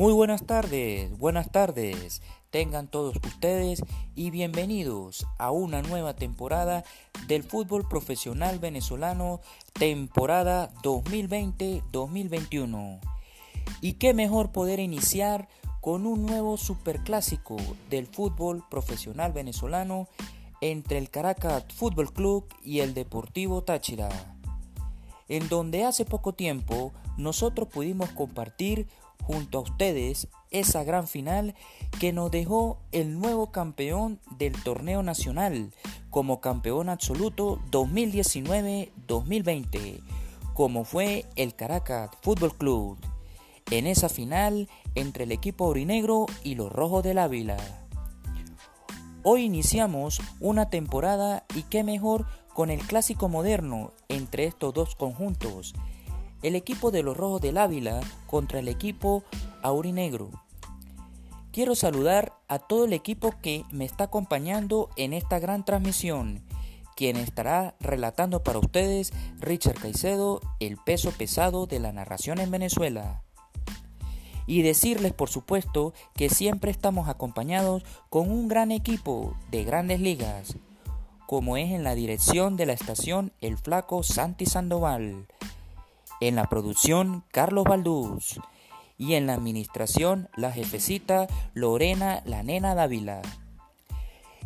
Muy buenas tardes, buenas tardes. Tengan todos ustedes y bienvenidos a una nueva temporada del fútbol profesional venezolano, temporada 2020-2021. Y qué mejor poder iniciar con un nuevo superclásico del fútbol profesional venezolano entre el Caracas Fútbol Club y el Deportivo Táchira, en donde hace poco tiempo nosotros pudimos compartir junto a ustedes esa gran final que nos dejó el nuevo campeón del torneo nacional como campeón absoluto 2019-2020, como fue el Caracas Fútbol Club, en esa final entre el equipo aurinegro y los rojos del Ávila. Hoy iniciamos una temporada y qué mejor con el clásico moderno entre estos dos conjuntos, el equipo de los Rojos del Ávila contra el equipo Aurinegro. Quiero saludar a todo el equipo que me está acompañando en esta gran transmisión, quien estará relatando para ustedes Richard Caicedo, el peso pesado de la narración en Venezuela. Y decirles, por supuesto, que siempre estamos acompañados con un gran equipo de grandes ligas, como es en la dirección de la estación El Flaco Santi Sandoval, en la producción Carlos Baldús y en la administración la jefecita Lorena la nena Dávila.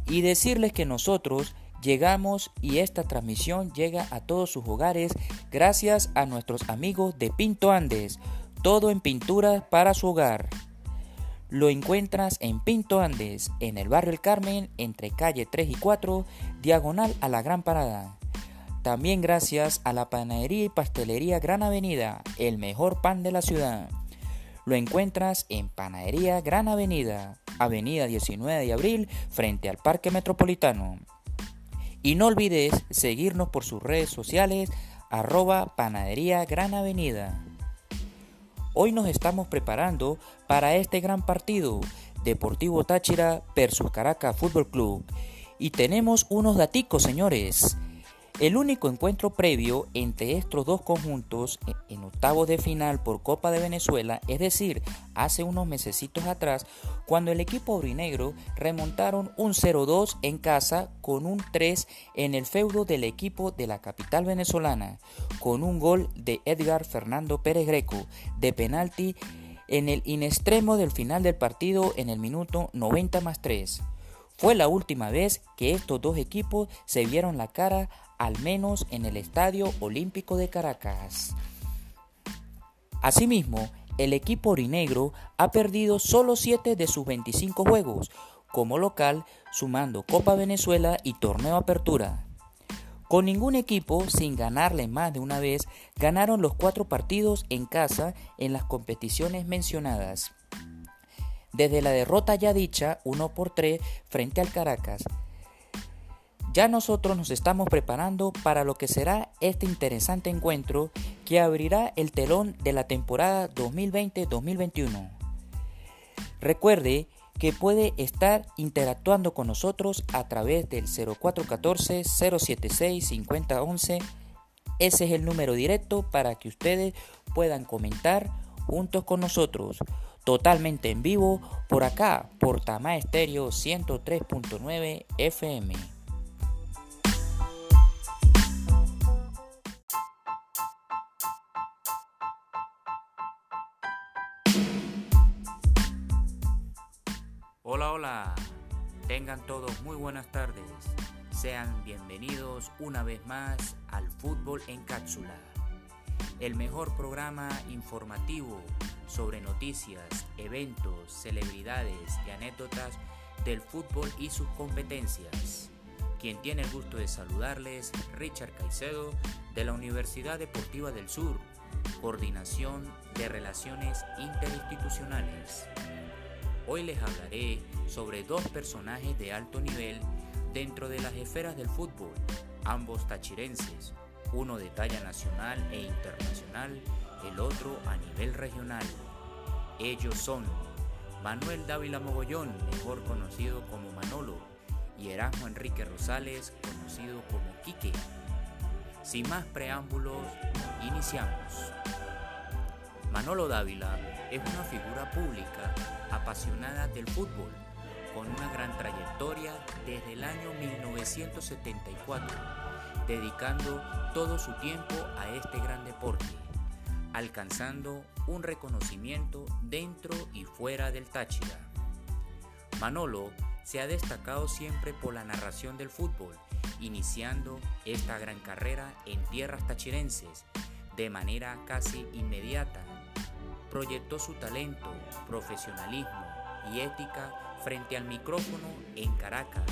Y decirles que nosotros llegamos y esta transmisión llega a todos sus hogares gracias a nuestros amigos de Pinto Andes, todo en pintura para su hogar. Lo encuentras en Pinto Andes, en el barrio El Carmen, entre calle 3 y 4, diagonal a la Gran Parada. También gracias a la panadería y pastelería Gran Avenida, el mejor pan de la ciudad. Lo encuentras en Panadería Gran Avenida, Avenida 19 de Abril, frente al Parque Metropolitano. Y no olvides seguirnos por sus redes sociales, arroba Panadería Gran Avenida. Hoy nos estamos preparando para este gran partido, Deportivo Táchira versus Caracas Fútbol Club. Y tenemos unos daticos, señores. El único encuentro previo entre estos dos conjuntos en octavos de final por Copa de Venezuela, es decir, hace unos mesecitos atrás, cuando el equipo aurinegro remontaron un 0-2 en casa con un 3 en el feudo del equipo de la capital venezolana, con un gol de Edgar Fernando Pérez Greco de penalti en el inextremo del final del partido en el minuto 90 más 3. Fue la última vez que estos dos equipos se vieron la cara al menos en el Estadio Olímpico de Caracas. Asimismo, el equipo orinegro ha perdido solo 7 de sus 25 juegos como local, sumando Copa Venezuela y Torneo Apertura. Con ningún equipo, sin ganarle más de una vez, ganaron los cuatro partidos en casa en las competiciones mencionadas. Desde la derrota ya dicha, 1 por 3 frente al Caracas, ya nosotros nos estamos preparando para lo que será este interesante encuentro que abrirá el telón de la temporada 2020-2021. Recuerde que puede estar interactuando con nosotros a través del 0414-076-5011. Ese es el número directo para que ustedes puedan comentar juntos con nosotros, totalmente en vivo, por acá, por Tama Estéreo 103.9 FM. Hola, hola. Tengan todos muy buenas tardes. Sean bienvenidos una vez más al Fútbol en Cápsula, el mejor programa informativo sobre noticias, eventos, celebridades y anécdotas del fútbol y sus competencias. Quien tiene el gusto de saludarles, Richard Caicedo, de la Universidad Deportiva del Sur, Coordinación de Relaciones Interinstitucionales. Hoy les hablaré sobre dos personajes de alto nivel dentro de las esferas del fútbol, ambos tachirenses, uno de talla nacional e internacional, el otro a nivel regional. Ellos son Manuel Dávila Mogollón, mejor conocido como Manolo, y Erasmo Enrique Rosales, conocido como Quique. Sin más preámbulos, iniciamos. Manolo Dávila es una figura pública apasionada del fútbol, con una gran trayectoria desde el año 1974, dedicando todo su tiempo a este gran deporte, alcanzando un reconocimiento dentro y fuera del Táchira. Manolo se ha destacado siempre por la narración del fútbol, iniciando esta gran carrera en tierras tachirenses de manera casi inmediata proyectó su talento, profesionalismo y ética frente al micrófono en Caracas,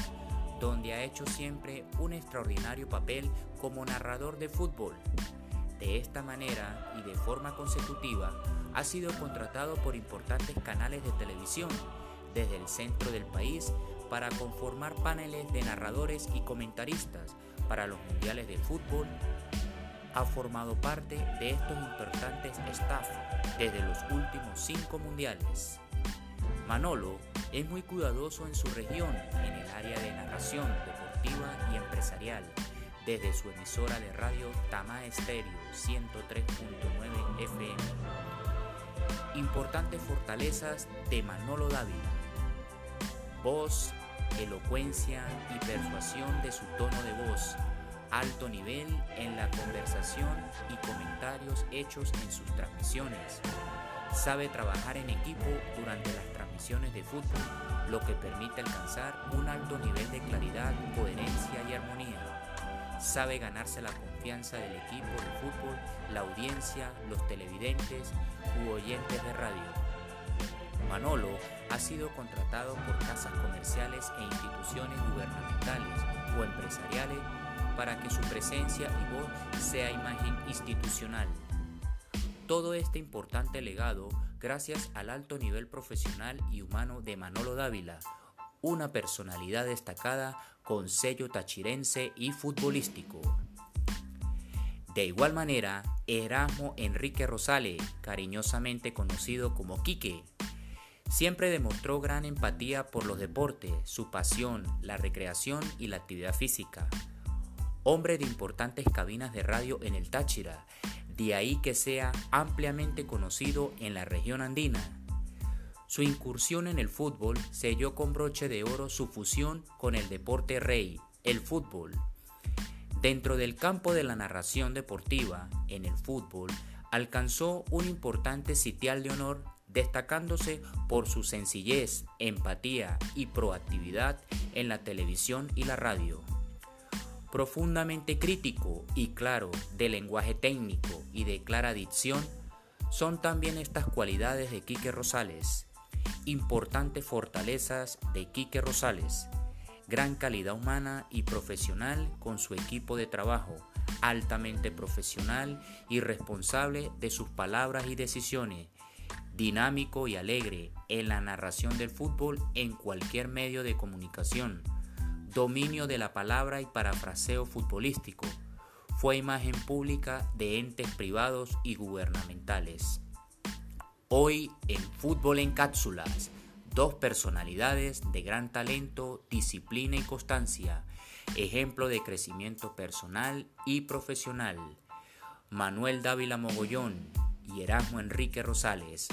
donde ha hecho siempre un extraordinario papel como narrador de fútbol. De esta manera y de forma consecutiva, ha sido contratado por importantes canales de televisión desde el centro del país para conformar paneles de narradores y comentaristas para los mundiales de fútbol ha formado parte de estos importantes staff desde los últimos cinco mundiales. Manolo es muy cuidadoso en su región en el área de narración deportiva y empresarial, desde su emisora de radio Tama Estéreo 103.9 FM. Importantes fortalezas de Manolo Dávila. Voz, elocuencia y persuasión de su tono de voz alto nivel en la conversación y comentarios hechos en sus transmisiones. Sabe trabajar en equipo durante las transmisiones de fútbol, lo que permite alcanzar un alto nivel de claridad, coherencia y armonía. Sabe ganarse la confianza del equipo de fútbol, la audiencia, los televidentes u oyentes de radio. Manolo ha sido contratado por casas comerciales e instituciones gubernamentales o empresariales para que su presencia y voz sea imagen institucional. Todo este importante legado gracias al alto nivel profesional y humano de Manolo Dávila, una personalidad destacada con sello tachirense y futbolístico. De igual manera, Erasmo Enrique Rosales, cariñosamente conocido como Quique, siempre demostró gran empatía por los deportes, su pasión, la recreación y la actividad física hombre de importantes cabinas de radio en el Táchira, de ahí que sea ampliamente conocido en la región andina. Su incursión en el fútbol selló con broche de oro su fusión con el deporte rey, el fútbol. Dentro del campo de la narración deportiva, en el fútbol, alcanzó un importante sitial de honor destacándose por su sencillez, empatía y proactividad en la televisión y la radio profundamente crítico y claro de lenguaje técnico y de clara dicción, son también estas cualidades de Quique Rosales. Importantes fortalezas de Quique Rosales. Gran calidad humana y profesional con su equipo de trabajo, altamente profesional y responsable de sus palabras y decisiones, dinámico y alegre en la narración del fútbol en cualquier medio de comunicación dominio de la palabra y parafraseo futbolístico. Fue imagen pública de entes privados y gubernamentales. Hoy en Fútbol en Cápsulas, dos personalidades de gran talento, disciplina y constancia, ejemplo de crecimiento personal y profesional. Manuel Dávila Mogollón y Erasmo Enrique Rosales,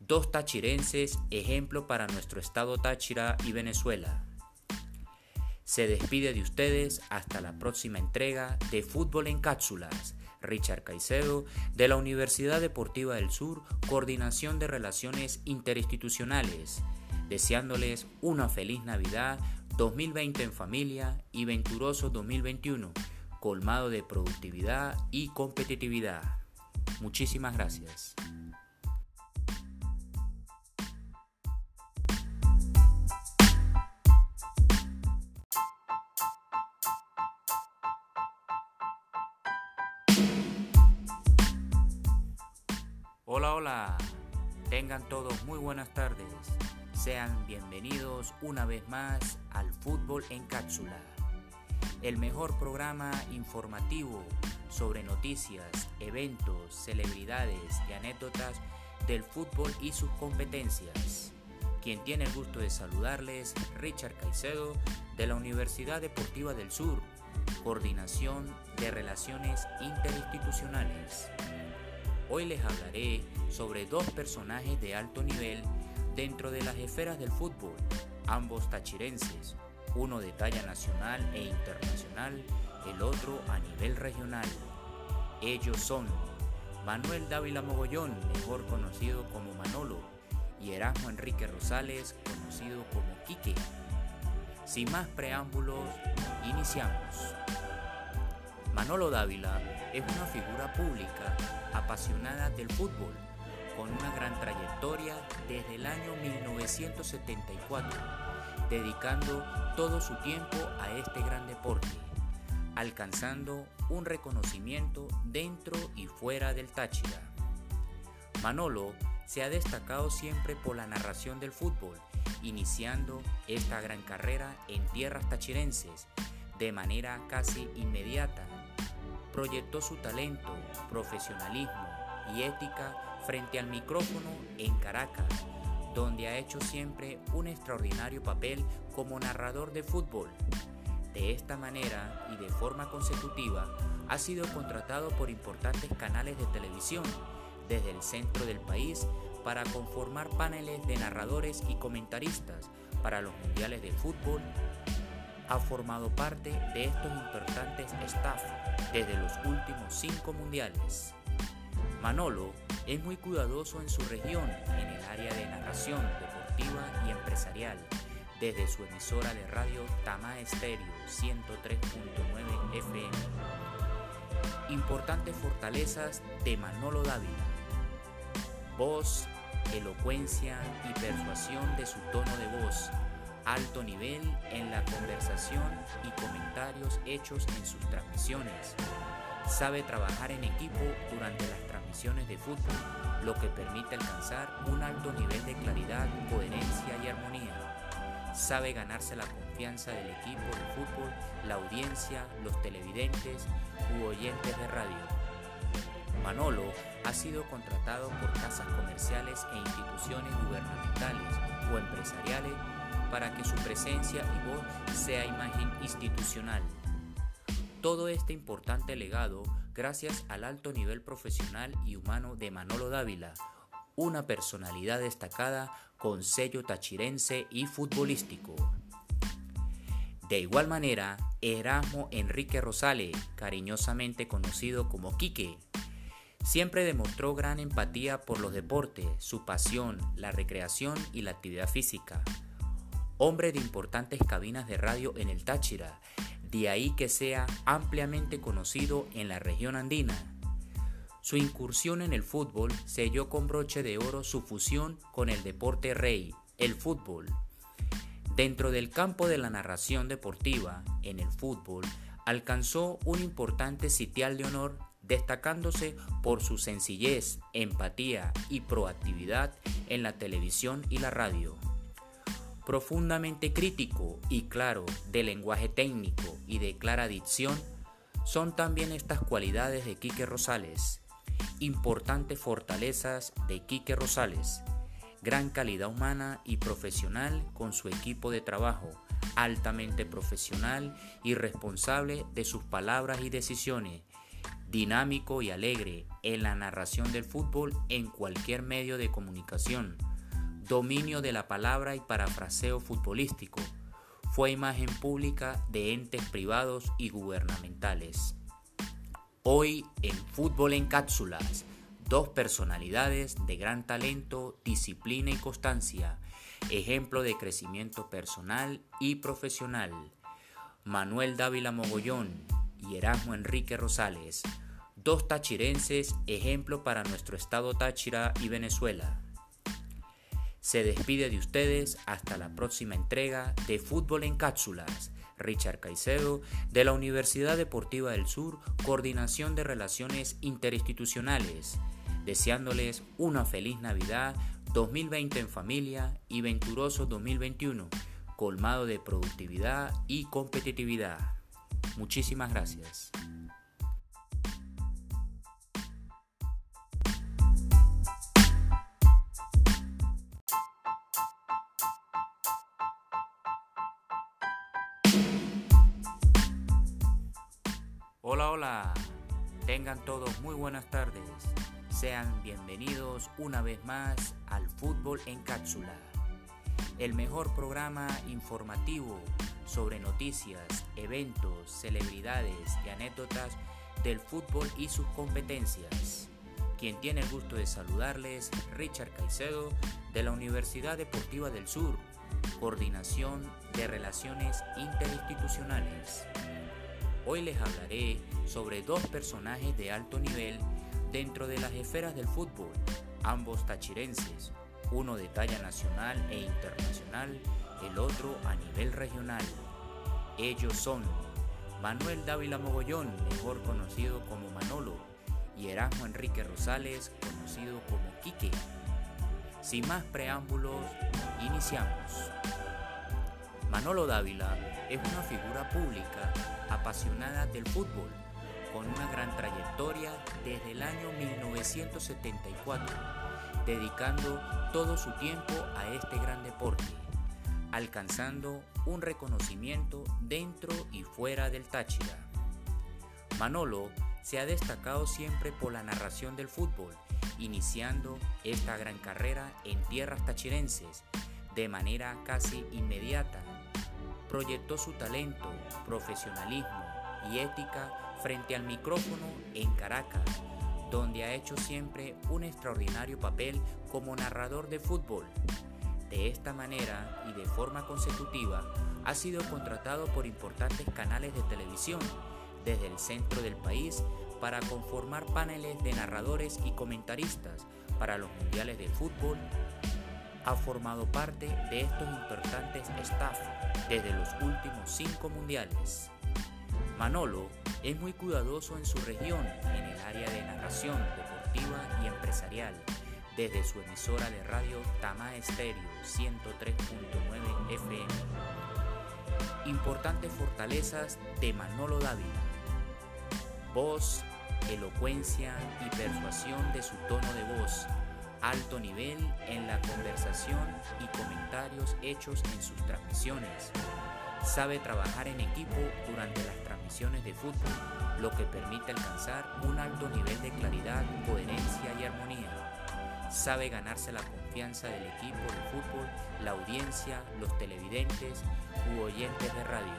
dos tachirenses, ejemplo para nuestro estado Táchira y Venezuela. Se despide de ustedes hasta la próxima entrega de Fútbol en Cápsulas. Richard Caicedo, de la Universidad Deportiva del Sur, Coordinación de Relaciones Interinstitucionales, deseándoles una feliz Navidad 2020 en familia y venturoso 2021, colmado de productividad y competitividad. Muchísimas gracias. Buenas tardes. Sean bienvenidos una vez más al Fútbol en Cápsula, el mejor programa informativo sobre noticias, eventos, celebridades y anécdotas del fútbol y sus competencias. Quien tiene el gusto de saludarles, Richard Caicedo, de la Universidad Deportiva del Sur, Coordinación de Relaciones Interinstitucionales. Hoy les hablaré sobre dos personajes de alto nivel dentro de las esferas del fútbol, ambos tachirenses, uno de talla nacional e internacional, el otro a nivel regional. Ellos son Manuel Dávila Mogollón, mejor conocido como Manolo, y Erasmo Enrique Rosales, conocido como Quique. Sin más preámbulos, iniciamos. Manolo Dávila es una figura pública apasionada del fútbol, con una gran trayectoria desde el año 1974, dedicando todo su tiempo a este gran deporte, alcanzando un reconocimiento dentro y fuera del Táchira. Manolo se ha destacado siempre por la narración del fútbol, iniciando esta gran carrera en tierras tachirenses de manera casi inmediata proyectó su talento, profesionalismo y ética frente al micrófono en Caracas, donde ha hecho siempre un extraordinario papel como narrador de fútbol. De esta manera y de forma consecutiva, ha sido contratado por importantes canales de televisión desde el centro del país para conformar paneles de narradores y comentaristas para los mundiales de fútbol ha formado parte de estos importantes staff desde los últimos cinco mundiales. Manolo es muy cuidadoso en su región en el área de narración deportiva y empresarial, desde su emisora de radio Tama Estéreo 103.9 FM. Importantes fortalezas de Manolo Dávila. Voz, elocuencia y persuasión de su tono de voz alto nivel en la conversación y comentarios hechos en sus transmisiones. Sabe trabajar en equipo durante las transmisiones de fútbol, lo que permite alcanzar un alto nivel de claridad, coherencia y armonía. Sabe ganarse la confianza del equipo de fútbol, la audiencia, los televidentes u oyentes de radio. Manolo ha sido contratado por casas comerciales e instituciones gubernamentales o empresariales para que su presencia y voz sea imagen institucional. Todo este importante legado gracias al alto nivel profesional y humano de Manolo Dávila, una personalidad destacada con sello tachirense y futbolístico. De igual manera, Erasmo Enrique Rosales, cariñosamente conocido como Quique, siempre demostró gran empatía por los deportes, su pasión, la recreación y la actividad física hombre de importantes cabinas de radio en el Táchira, de ahí que sea ampliamente conocido en la región andina. Su incursión en el fútbol selló con broche de oro su fusión con el deporte rey, el fútbol. Dentro del campo de la narración deportiva, en el fútbol, alcanzó un importante sitial de honor destacándose por su sencillez, empatía y proactividad en la televisión y la radio profundamente crítico y claro de lenguaje técnico y de clara dicción, son también estas cualidades de Quique Rosales, importantes fortalezas de Quique Rosales, gran calidad humana y profesional con su equipo de trabajo, altamente profesional y responsable de sus palabras y decisiones, dinámico y alegre en la narración del fútbol en cualquier medio de comunicación dominio de la palabra y parafraseo futbolístico. Fue imagen pública de entes privados y gubernamentales. Hoy en Fútbol en Cápsulas, dos personalidades de gran talento, disciplina y constancia, ejemplo de crecimiento personal y profesional. Manuel Dávila Mogollón y Erasmo Enrique Rosales, dos tachirenses, ejemplo para nuestro estado Táchira y Venezuela. Se despide de ustedes hasta la próxima entrega de Fútbol en Cápsulas. Richard Caicedo, de la Universidad Deportiva del Sur, Coordinación de Relaciones Interinstitucionales, deseándoles una feliz Navidad 2020 en familia y venturoso 2021, colmado de productividad y competitividad. Muchísimas gracias. Hola. Tengan todos muy buenas tardes. Sean bienvenidos una vez más al Fútbol en Cápsula, el mejor programa informativo sobre noticias, eventos, celebridades y anécdotas del fútbol y sus competencias. Quien tiene el gusto de saludarles, Richard Caicedo, de la Universidad Deportiva del Sur, Coordinación de Relaciones Interinstitucionales. Hoy les hablaré sobre dos personajes de alto nivel dentro de las esferas del fútbol, ambos tachirenses, uno de talla nacional e internacional, el otro a nivel regional. Ellos son Manuel Dávila Mogollón, mejor conocido como Manolo, y Erasmo Enrique Rosales, conocido como Quique. Sin más preámbulos, iniciamos. Manolo Dávila es una figura pública apasionada del fútbol, con una gran trayectoria desde el año 1974, dedicando todo su tiempo a este gran deporte, alcanzando un reconocimiento dentro y fuera del Táchira. Manolo se ha destacado siempre por la narración del fútbol, iniciando esta gran carrera en tierras tachirenses de manera casi inmediata. Proyectó su talento, profesionalismo y ética frente al micrófono en Caracas, donde ha hecho siempre un extraordinario papel como narrador de fútbol. De esta manera y de forma consecutiva, ha sido contratado por importantes canales de televisión desde el centro del país para conformar paneles de narradores y comentaristas para los mundiales de fútbol. Ha formado parte de estos importantes staff desde los últimos cinco mundiales. Manolo es muy cuidadoso en su región en el área de narración deportiva y empresarial, desde su emisora de radio Tama Estéreo 103.9 FM. Importantes fortalezas de Manolo Dávila. Voz, elocuencia y persuasión de su tono de voz, alto nivel en la conversación y comentarios hechos en sus transmisiones. Sabe trabajar en equipo durante las transmisiones de fútbol, lo que permite alcanzar un alto nivel de claridad, coherencia y armonía. Sabe ganarse la confianza del equipo de fútbol, la audiencia, los televidentes u oyentes de radio.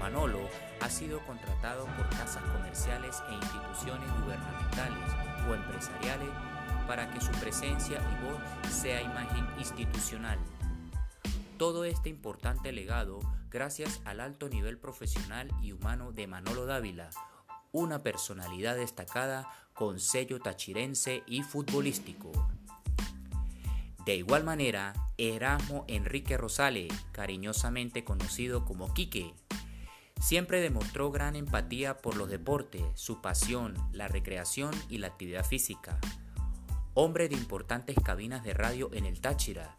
Manolo ha sido contratado por casas comerciales e instituciones gubernamentales o empresariales para que su presencia y voz sea imagen institucional. Todo este importante legado gracias al alto nivel profesional y humano de Manolo Dávila, una personalidad destacada con sello tachirense y futbolístico. De igual manera, Erasmo Enrique Rosales, cariñosamente conocido como Quique, Siempre demostró gran empatía por los deportes, su pasión, la recreación y la actividad física. Hombre de importantes cabinas de radio en el Táchira,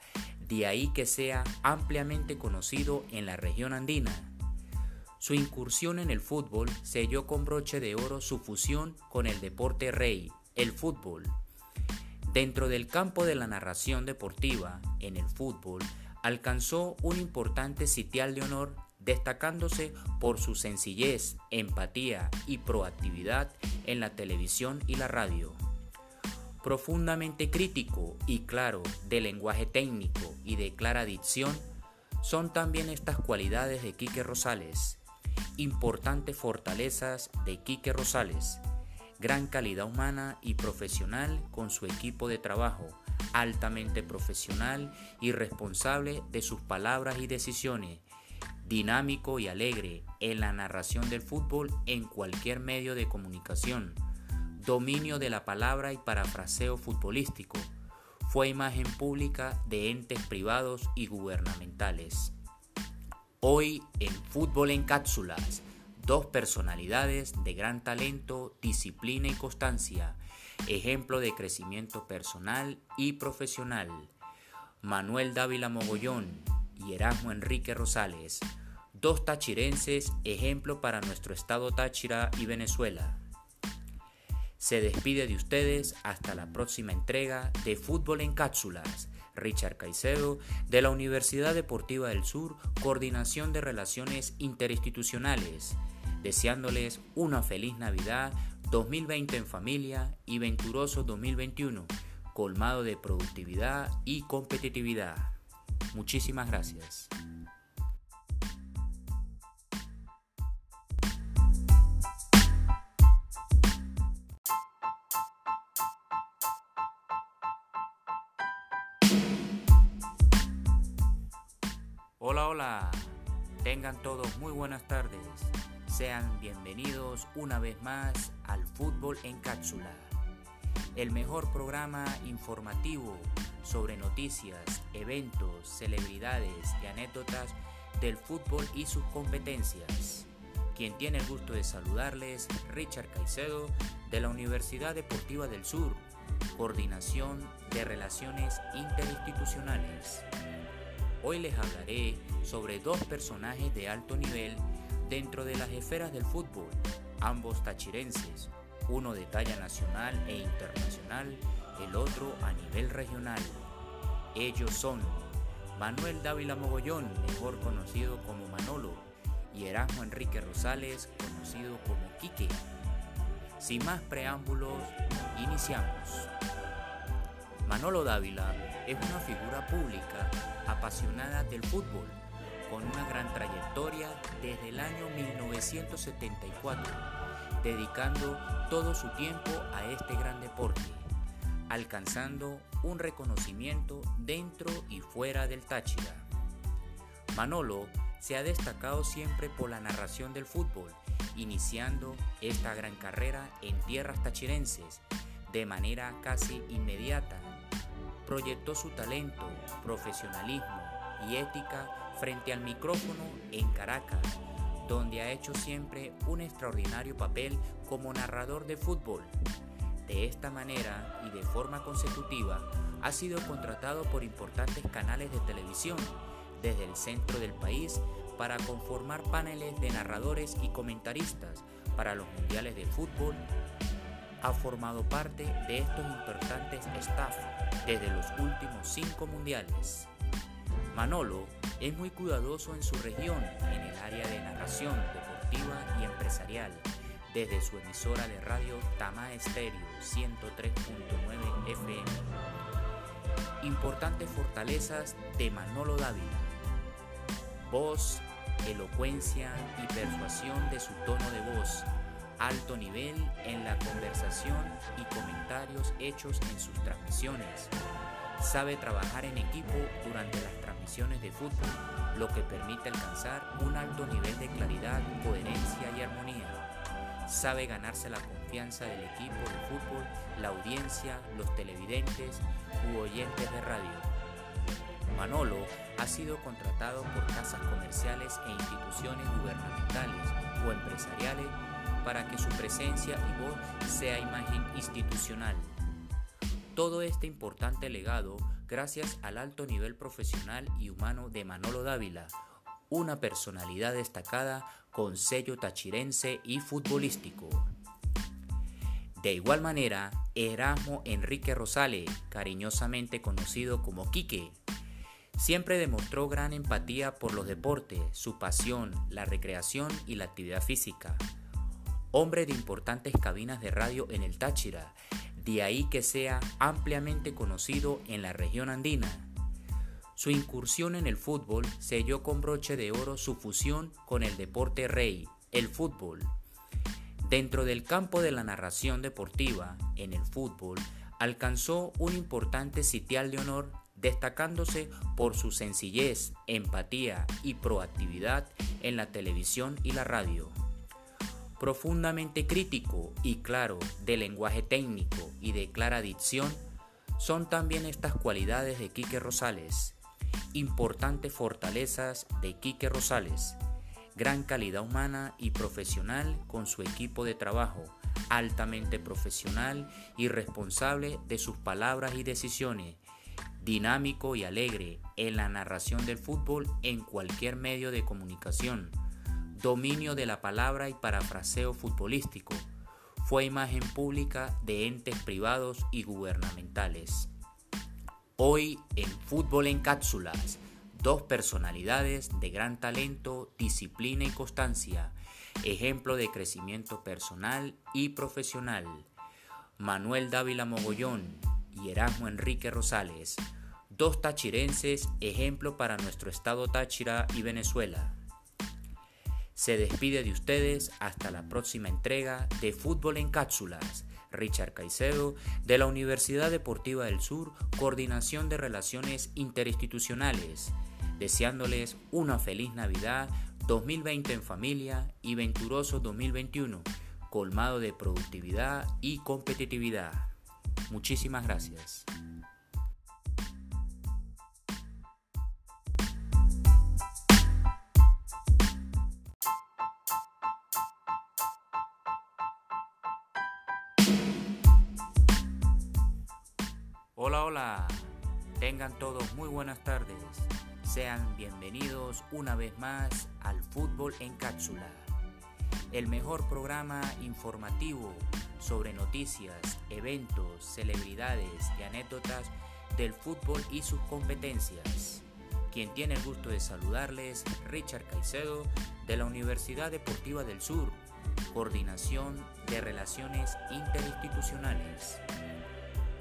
de ahí que sea ampliamente conocido en la región andina. Su incursión en el fútbol selló con broche de oro su fusión con el deporte rey, el fútbol. Dentro del campo de la narración deportiva, en el fútbol, alcanzó un importante sitial de honor destacándose por su sencillez, empatía y proactividad en la televisión y la radio. Profundamente crítico y claro de lenguaje técnico y de clara dicción, son también estas cualidades de Quique Rosales. Importantes fortalezas de Quique Rosales. Gran calidad humana y profesional con su equipo de trabajo, altamente profesional y responsable de sus palabras y decisiones, dinámico y alegre en la narración del fútbol en cualquier medio de comunicación, dominio de la palabra y parafraseo futbolístico, fue imagen pública de entes privados y gubernamentales. Hoy en Fútbol en Cápsulas, dos personalidades de gran talento, disciplina y constancia, ejemplo de crecimiento personal y profesional. Manuel Dávila Mogollón y Erasmo Enrique Rosales, dos tachirenses, ejemplo para nuestro estado Táchira y Venezuela. Se despide de ustedes hasta la próxima entrega de Fútbol en Cápsulas. Richard Caicedo, de la Universidad Deportiva del Sur, Coordinación de Relaciones Interinstitucionales, deseándoles una feliz Navidad 2020 en familia y venturoso 2021, colmado de productividad y competitividad. Muchísimas gracias. Hola. Tengan todos muy buenas tardes. Sean bienvenidos una vez más al Fútbol en Cápsula, el mejor programa informativo sobre noticias, eventos, celebridades y anécdotas del fútbol y sus competencias. Quien tiene el gusto de saludarles, Richard Caicedo, de la Universidad Deportiva del Sur, Coordinación de Relaciones Interinstitucionales. Hoy les hablaré sobre dos personajes de alto nivel dentro de las esferas del fútbol, ambos tachirenses, uno de talla nacional e internacional, el otro a nivel regional. Ellos son Manuel Dávila Mogollón, mejor conocido como Manolo, y Erasmo Enrique Rosales, conocido como Quique. Sin más preámbulos, iniciamos. Manolo Dávila es una figura pública apasionada del fútbol, con una gran trayectoria desde el año 1974, dedicando todo su tiempo a este gran deporte, alcanzando un reconocimiento dentro y fuera del Táchira. Manolo se ha destacado siempre por la narración del fútbol, iniciando esta gran carrera en tierras tachirenses de manera casi inmediata proyectó su talento, profesionalismo y ética frente al micrófono en Caracas, donde ha hecho siempre un extraordinario papel como narrador de fútbol. De esta manera y de forma consecutiva, ha sido contratado por importantes canales de televisión desde el centro del país para conformar paneles de narradores y comentaristas para los mundiales de fútbol ha formado parte de estos importantes staff desde los últimos cinco mundiales. Manolo es muy cuidadoso en su región en el área de narración deportiva y empresarial, desde su emisora de radio Tama Estéreo 103.9 FM. Importantes fortalezas de Manolo Dávila. Voz, elocuencia y persuasión de su tono de voz alto nivel en la conversación y comentarios hechos en sus transmisiones. Sabe trabajar en equipo durante las transmisiones de fútbol, lo que permite alcanzar un alto nivel de claridad, coherencia y armonía. Sabe ganarse la confianza del equipo de fútbol, la audiencia, los televidentes u oyentes de radio. Manolo ha sido contratado por casas comerciales e instituciones gubernamentales o empresariales para que su presencia y voz sea imagen institucional. Todo este importante legado gracias al alto nivel profesional y humano de Manolo Dávila, una personalidad destacada con sello tachirense y futbolístico. De igual manera, Erasmo Enrique Rosales, cariñosamente conocido como Quique, siempre demostró gran empatía por los deportes, su pasión, la recreación y la actividad física hombre de importantes cabinas de radio en el Táchira, de ahí que sea ampliamente conocido en la región andina. Su incursión en el fútbol selló con broche de oro su fusión con el deporte rey, el fútbol. Dentro del campo de la narración deportiva, en el fútbol, alcanzó un importante sitial de honor destacándose por su sencillez, empatía y proactividad en la televisión y la radio profundamente crítico y claro de lenguaje técnico y de clara dicción, son también estas cualidades de Quique Rosales, importantes fortalezas de Quique Rosales, gran calidad humana y profesional con su equipo de trabajo, altamente profesional y responsable de sus palabras y decisiones, dinámico y alegre en la narración del fútbol en cualquier medio de comunicación, dominio de la palabra y parafraseo futbolístico. Fue imagen pública de entes privados y gubernamentales. Hoy en Fútbol en Cápsulas, dos personalidades de gran talento, disciplina y constancia, ejemplo de crecimiento personal y profesional. Manuel Dávila Mogollón y Erasmo Enrique Rosales, dos tachirenses, ejemplo para nuestro estado Táchira y Venezuela. Se despide de ustedes hasta la próxima entrega de Fútbol en Cápsulas. Richard Caicedo, de la Universidad Deportiva del Sur, Coordinación de Relaciones Interinstitucionales, deseándoles una feliz Navidad 2020 en familia y venturoso 2021 colmado de productividad y competitividad. Muchísimas gracias. Tengan todos muy buenas tardes. Sean bienvenidos una vez más al Fútbol en Cápsula el mejor programa informativo sobre noticias, eventos, celebridades y anécdotas del fútbol y sus competencias. Quien tiene el gusto de saludarles, Richard Caicedo, de la Universidad Deportiva del Sur, Coordinación de Relaciones Interinstitucionales.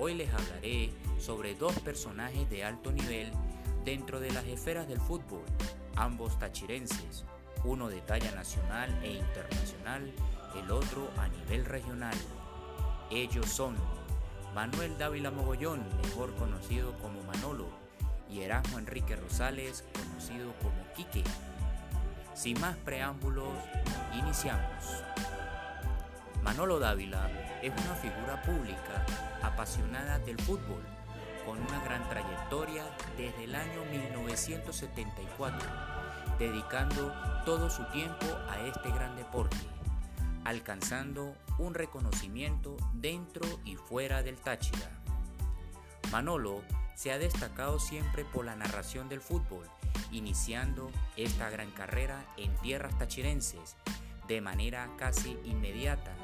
Hoy les hablaré sobre dos personajes de alto nivel dentro de las esferas del fútbol, ambos tachirenses, uno de talla nacional e internacional, el otro a nivel regional. Ellos son Manuel Dávila Mogollón, mejor conocido como Manolo, y Erasmo Enrique Rosales, conocido como Quique. Sin más preámbulos, iniciamos. Manolo Dávila es una figura pública apasionada del fútbol, con una gran trayectoria desde el año 1974 dedicando todo su tiempo a este gran deporte, alcanzando un reconocimiento dentro y fuera del Táchira. Manolo se ha destacado siempre por la narración del fútbol, iniciando esta gran carrera en tierras tachirenses de manera casi inmediata.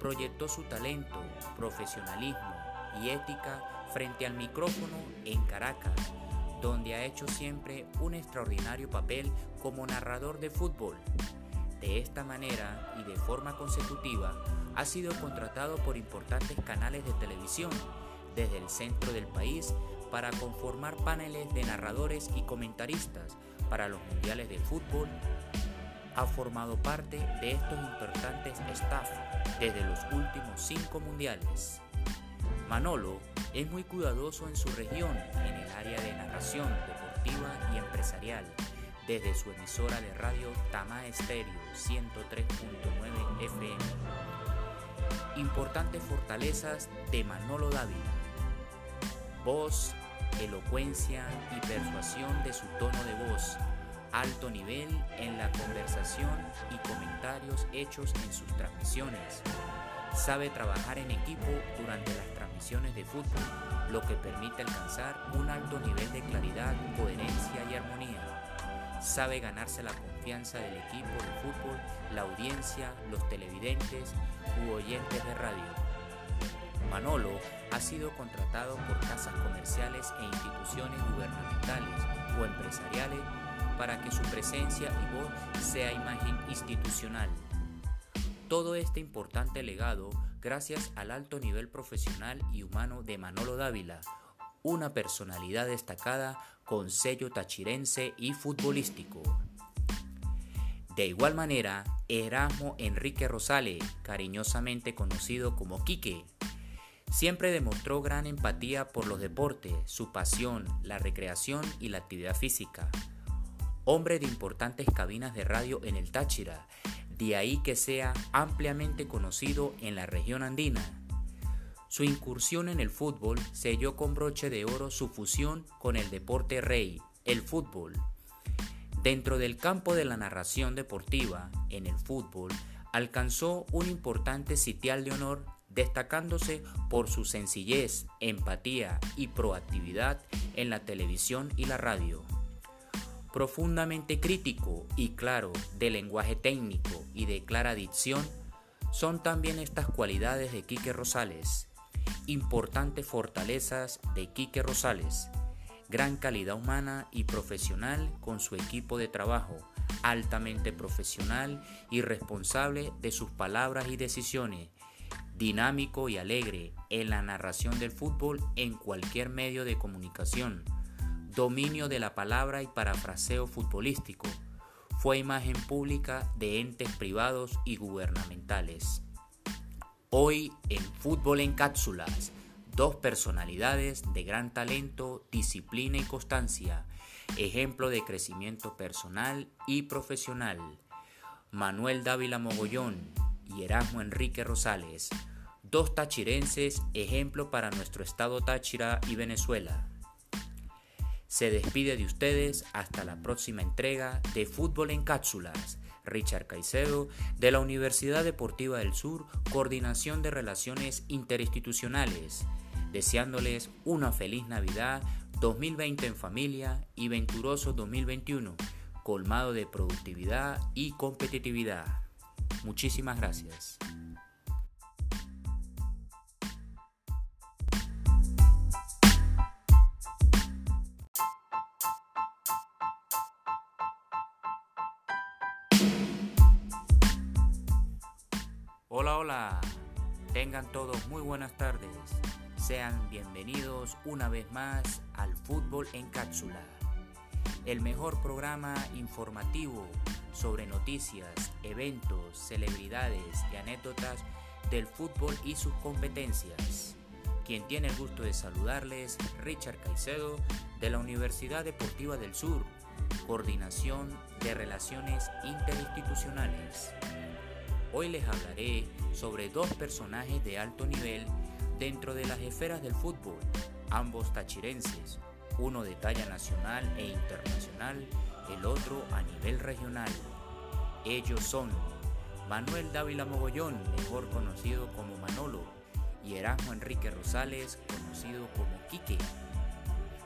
Proyectó su talento, profesionalismo y ética frente al micrófono en Caracas, donde ha hecho siempre un extraordinario papel como narrador de fútbol. De esta manera y de forma consecutiva, ha sido contratado por importantes canales de televisión desde el centro del país para conformar paneles de narradores y comentaristas para los mundiales de fútbol. Ha formado parte de estos importantes staff desde los últimos cinco mundiales. Manolo es muy cuidadoso en su región en el área de narración deportiva y empresarial, desde su emisora de radio Tama Estéreo 103.9 FM. Importantes fortalezas de Manolo Dávila. Voz, elocuencia y persuasión de su tono de voz. Alto nivel en la conversación y comentarios hechos en sus transmisiones. Sabe trabajar en equipo durante las de fútbol, lo que permite alcanzar un alto nivel de claridad, coherencia y armonía. Sabe ganarse la confianza del equipo de fútbol, la audiencia, los televidentes u oyentes de radio. Manolo ha sido contratado por casas comerciales e instituciones gubernamentales o empresariales para que su presencia y voz sea imagen institucional. Todo este importante legado gracias al alto nivel profesional y humano de Manolo Dávila, una personalidad destacada con sello tachirense y futbolístico. De igual manera, Erasmo Enrique Rosales, cariñosamente conocido como Quique, siempre demostró gran empatía por los deportes, su pasión, la recreación y la actividad física. Hombre de importantes cabinas de radio en el Táchira de ahí que sea ampliamente conocido en la región andina. Su incursión en el fútbol selló con broche de oro su fusión con el deporte rey, el fútbol. Dentro del campo de la narración deportiva, en el fútbol, alcanzó un importante sitial de honor destacándose por su sencillez, empatía y proactividad en la televisión y la radio profundamente crítico y claro de lenguaje técnico y de clara dicción, son también estas cualidades de Quique Rosales, importantes fortalezas de Quique Rosales, gran calidad humana y profesional con su equipo de trabajo, altamente profesional y responsable de sus palabras y decisiones, dinámico y alegre en la narración del fútbol en cualquier medio de comunicación, dominio de la palabra y parafraseo futbolístico, fue imagen pública de entes privados y gubernamentales. Hoy en Fútbol en Cápsulas, dos personalidades de gran talento, disciplina y constancia, ejemplo de crecimiento personal y profesional. Manuel Dávila Mogollón y Erasmo Enrique Rosales, dos tachirenses, ejemplo para nuestro estado Táchira y Venezuela. Se despide de ustedes hasta la próxima entrega de Fútbol en Cápsulas. Richard Caicedo, de la Universidad Deportiva del Sur, Coordinación de Relaciones Interinstitucionales, deseándoles una feliz Navidad 2020 en familia y venturoso 2021, colmado de productividad y competitividad. Muchísimas gracias. Buenas tardes. Sean bienvenidos una vez más al Fútbol en Cápsula, el mejor programa informativo sobre noticias, eventos, celebridades y anécdotas del fútbol y sus competencias. Quien tiene el gusto de saludarles, Richard Caicedo, de la Universidad Deportiva del Sur, Coordinación de Relaciones Interinstitucionales. Hoy les hablaré sobre dos personajes de alto nivel dentro de las esferas del fútbol, ambos tachirenses, uno de talla nacional e internacional, el otro a nivel regional. Ellos son Manuel Dávila Mogollón, mejor conocido como Manolo, y Erasmo Enrique Rosales, conocido como Quique.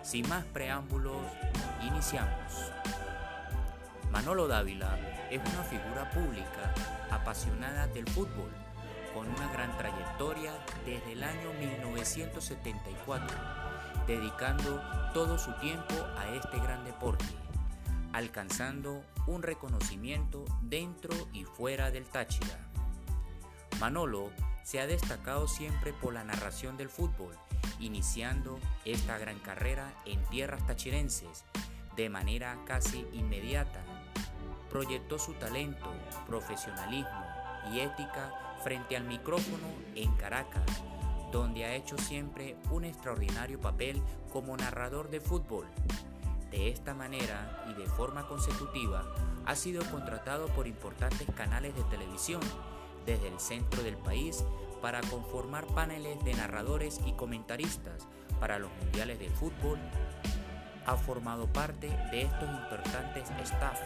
Sin más preámbulos, iniciamos. Manolo Dávila es una figura pública apasionada del fútbol con una gran trayectoria desde el año 1974, dedicando todo su tiempo a este gran deporte, alcanzando un reconocimiento dentro y fuera del Táchira. Manolo se ha destacado siempre por la narración del fútbol, iniciando esta gran carrera en tierras tachirenses de manera casi inmediata. Proyectó su talento, profesionalismo y ética frente al micrófono en Caracas, donde ha hecho siempre un extraordinario papel como narrador de fútbol. De esta manera y de forma consecutiva, ha sido contratado por importantes canales de televisión desde el centro del país para conformar paneles de narradores y comentaristas para los mundiales de fútbol. Ha formado parte de estos importantes staff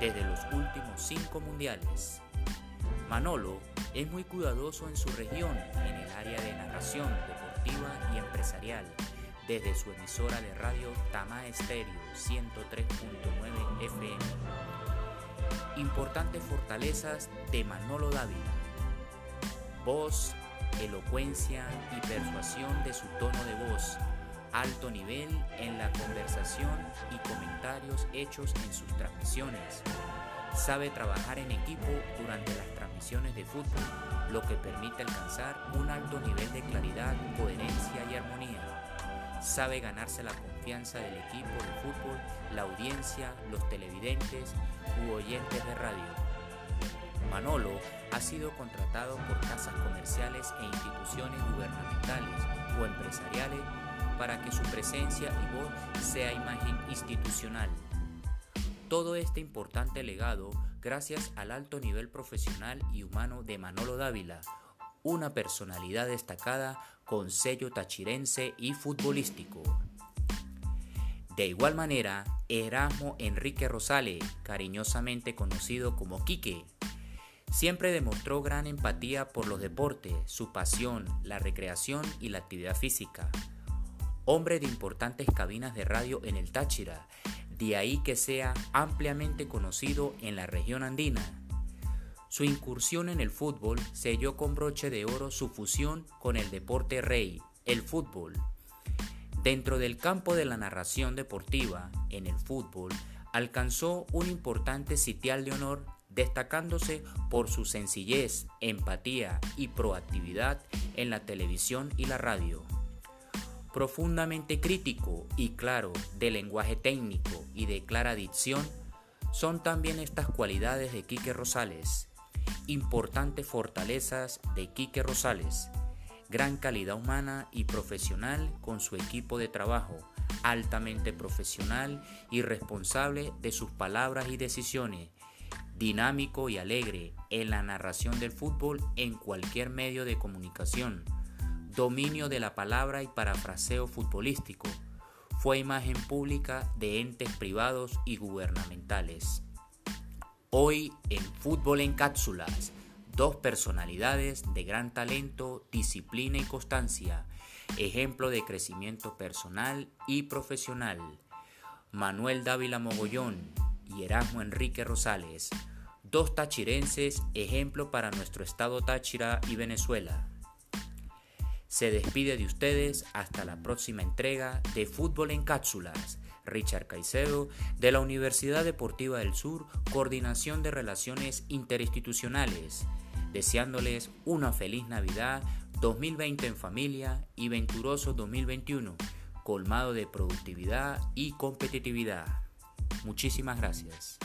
desde los últimos cinco mundiales. Manolo es muy cuidadoso en su región en el área de narración deportiva y empresarial, desde su emisora de radio Tama Estéreo 103.9 FM. Importantes fortalezas de Manolo Dávila. Voz, elocuencia y persuasión de su tono de voz. Alto nivel en la conversación y comentarios hechos en sus transmisiones Sabe trabajar en equipo durante las transmisiones de fútbol, lo que permite alcanzar un alto nivel de claridad, coherencia y armonía. Sabe ganarse la confianza del equipo de fútbol, la audiencia, los televidentes u oyentes de radio. Manolo ha sido contratado por casas comerciales e instituciones gubernamentales o empresariales para que su presencia y voz sea imagen institucional todo este importante legado gracias al alto nivel profesional y humano de Manolo Dávila, una personalidad destacada con sello tachirense y futbolístico. De igual manera, Erasmo Enrique Rosales, cariñosamente conocido como Quique, siempre demostró gran empatía por los deportes, su pasión, la recreación y la actividad física. Hombre de importantes cabinas de radio en el Táchira de ahí que sea ampliamente conocido en la región andina. Su incursión en el fútbol selló con broche de oro su fusión con el deporte rey, el fútbol. Dentro del campo de la narración deportiva, en el fútbol, alcanzó un importante sitial de honor destacándose por su sencillez, empatía y proactividad en la televisión y la radio. Profundamente crítico y claro de lenguaje técnico y de clara dicción, son también estas cualidades de Quique Rosales, importantes fortalezas de Quique Rosales, gran calidad humana y profesional con su equipo de trabajo, altamente profesional y responsable de sus palabras y decisiones, dinámico y alegre en la narración del fútbol en cualquier medio de comunicación, dominio de la palabra y parafraseo futbolístico, fue imagen pública de entes privados y gubernamentales. Hoy en Fútbol en Cápsulas, dos personalidades de gran talento, disciplina y constancia, ejemplo de crecimiento personal y profesional. Manuel Dávila Mogollón y Erasmo Enrique Rosales, dos tachirenses, ejemplo para nuestro estado Táchira y Venezuela. Se despide de ustedes hasta la próxima entrega de Fútbol en Cápsulas. Richard Caicedo, de la Universidad Deportiva del Sur, Coordinación de Relaciones Interinstitucionales, deseándoles una feliz Navidad 2020 en familia y venturoso 2021, colmado de productividad y competitividad. Muchísimas gracias.